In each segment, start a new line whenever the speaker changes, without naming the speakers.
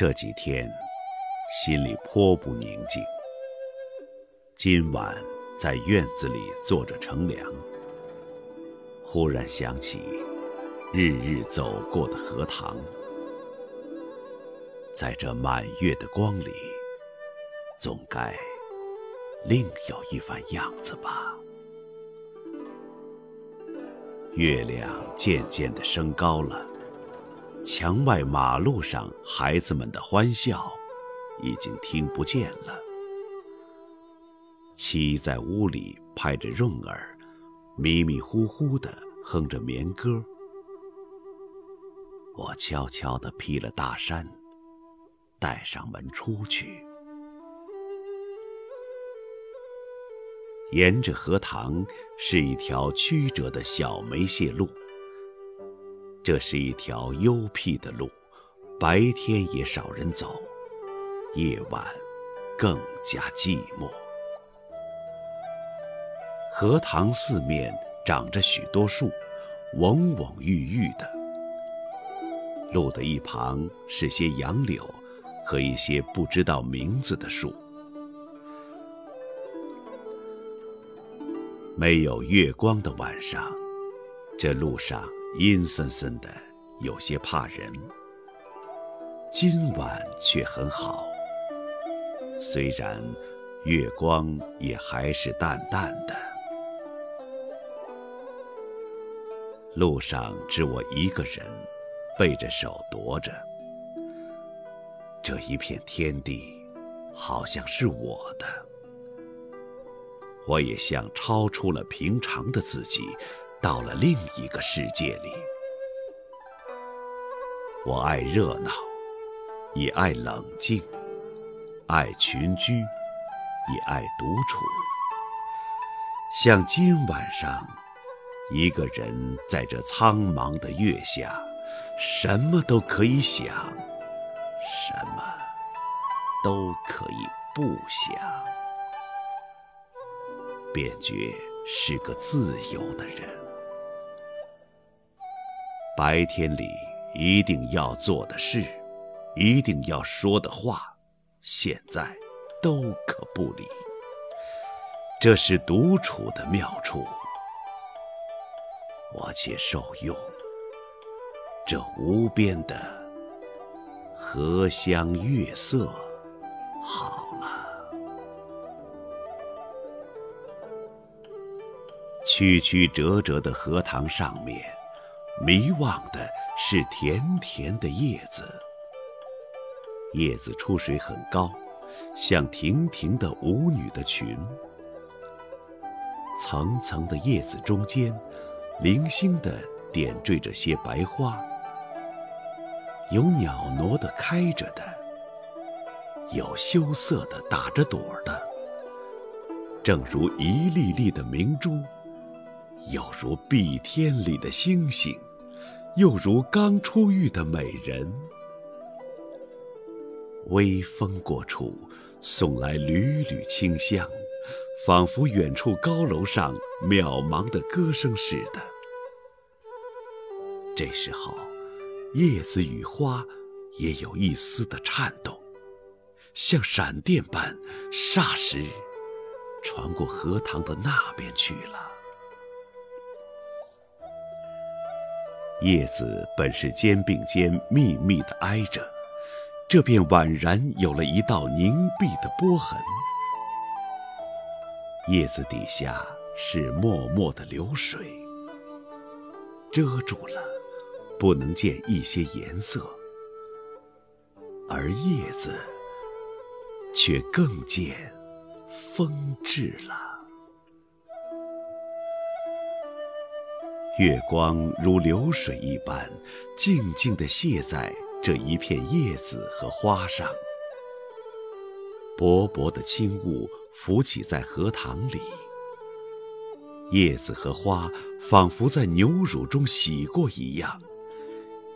这几天心里颇不宁静。今晚在院子里坐着乘凉，忽然想起日日走过的荷塘，在这满月的光里，总该另有一番样子吧。月亮渐渐地升高了。墙外马路上孩子们的欢笑，已经听不见了。妻在屋里拍着闰儿，迷迷糊糊的哼着眠歌。我悄悄地披了大衫，带上门出去。沿着荷塘是一条曲折的小梅谢路。这是一条幽僻的路，白天也少人走，夜晚更加寂寞。荷塘四面长着许多树，蓊蓊郁郁的。路的一旁是些杨柳和一些不知道名字的树。没有月光的晚上，这路上。阴森森的，有些怕人。今晚却很好，虽然月光也还是淡淡的。路上只我一个人，背着手踱着。这一片天地，好像是我的。我也像超出了平常的自己。到了另一个世界里，我爱热闹，也爱冷静；爱群居，也爱独处。像今晚上，一个人在这苍茫的月下，什么都可以想，什么都可以不想，便觉是个自由的人。白天里一定要做的事，一定要说的话，现在都可不理。这是独处的妙处，我且受用这无边的荷香月色好了。曲曲折折的荷塘上面。迷望的是甜甜的叶子，叶子出水很高，像亭亭的舞女的裙。层层的叶子中间，零星的点缀着些白花，有袅娜的开着的，有羞涩的打着朵的，正如一粒粒的明珠，有如碧天里的星星。又如刚出浴的美人，微风过处，送来缕缕清香，仿佛远处高楼上渺茫的歌声似的。这时候，叶子与花也有一丝的颤动，像闪电般，霎时传过荷塘的那边去了。叶子本是肩并肩密密地挨着，这便宛然有了一道凝碧的波痕。叶子底下是脉脉的流水，遮住了，不能见一些颜色，而叶子却更见风致了。月光如流水一般，静静地泻在这一片叶子和花上。薄薄的轻雾浮起在荷塘里，叶子和花仿佛在牛乳中洗过一样，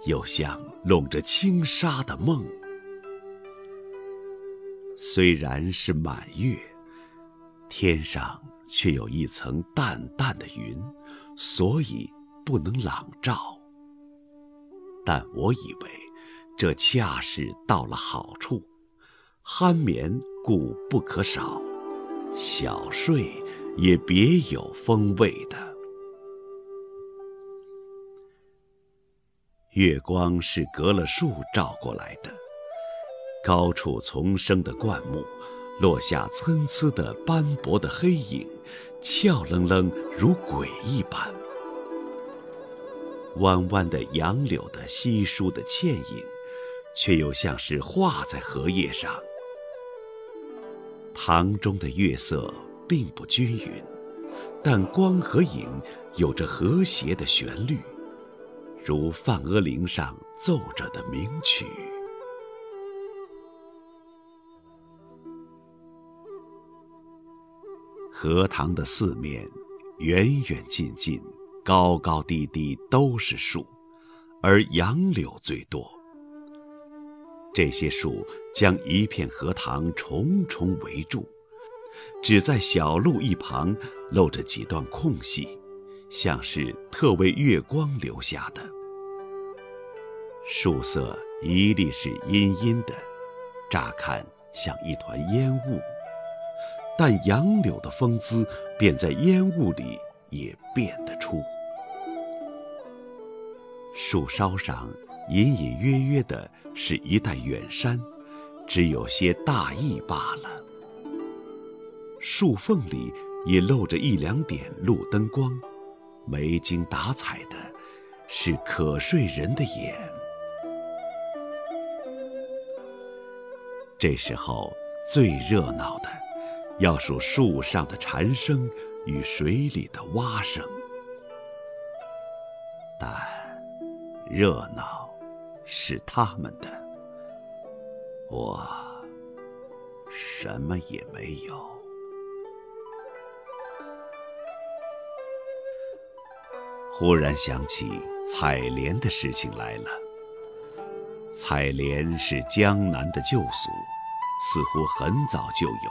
又像笼着轻纱的梦。虽然是满月，天上却有一层淡淡的云。所以不能朗照，但我以为这恰是到了好处，酣眠固不可少，小睡也别有风味的。月光是隔了树照过来的，高处丛生的灌木，落下参差的斑驳的黑影，俏愣愣如鬼一般。弯弯的杨柳的稀疏的倩影。却又像是画在荷叶上。塘中的月色并不均匀，但光和影有着和谐的旋律，如梵阿铃上奏着的名曲。荷塘的四面，远远近近，高高低低都是树，而杨柳最多。这些树将一片荷塘重重围住，只在小路一旁露着几段空隙，像是特为月光留下的。树色一律是阴阴的，乍看像一团烟雾，但杨柳的风姿便在烟雾里也辨得出。树梢上隐隐约约的。是一带远山，只有些大意罢了。树缝里也露着一两点路灯光，没精打采的，是可睡人的眼。这时候最热闹的，要数树上的蝉声与水里的蛙声，但热闹。是他们的，我什么也没有。忽然想起采莲的事情来了。采莲是江南的旧俗，似乎很早就有，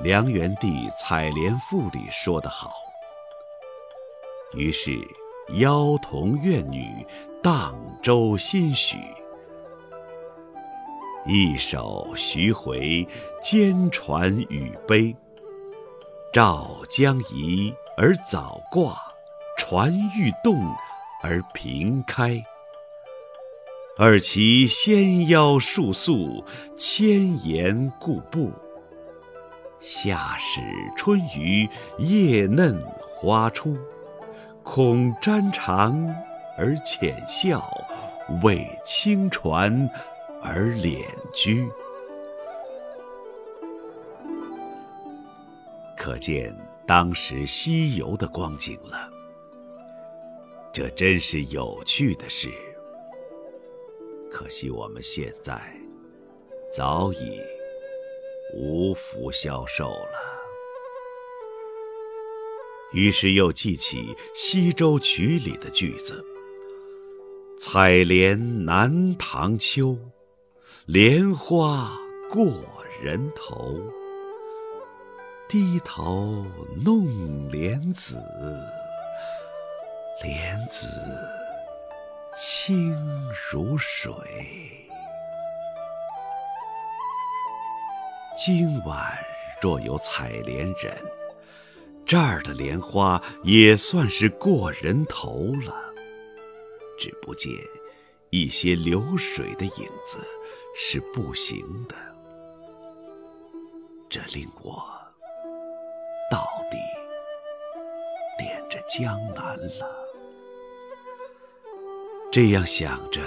梁元帝《采莲赋》里说得好，于是。妖童怨女，荡舟心许。一首徐回，兼传语悲。棹将移而早挂，船欲动而平开。二其纤腰束素，千言固步。夏始春余，叶嫩花初。恐沾裳而浅笑，为轻船而敛居。可见当时西游的光景了。这真是有趣的事。可惜我们现在早已无福消受了。于是又记起《西洲曲》里的句子：“采莲南塘秋，莲花过人头。低头弄莲子，莲子清如水。今晚若有采莲人。”这儿的莲花也算是过人头了，只不见一些流水的影子是不行的，这令我到底点着江南了。这样想着，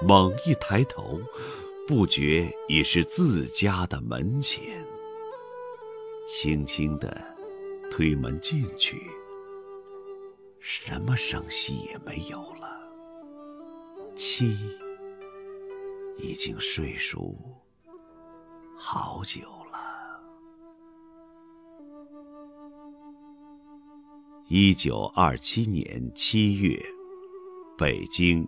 猛一抬头，不觉已是自家的门前。轻轻地推门进去什么声息也没有了。妻已经睡熟好久了。一九二七年七月北京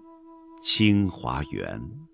清华园。